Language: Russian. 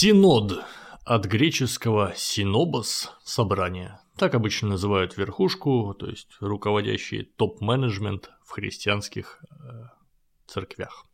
Синод от греческого «синобос» – собрание. Так обычно называют верхушку, то есть руководящий топ-менеджмент в христианских э, церквях.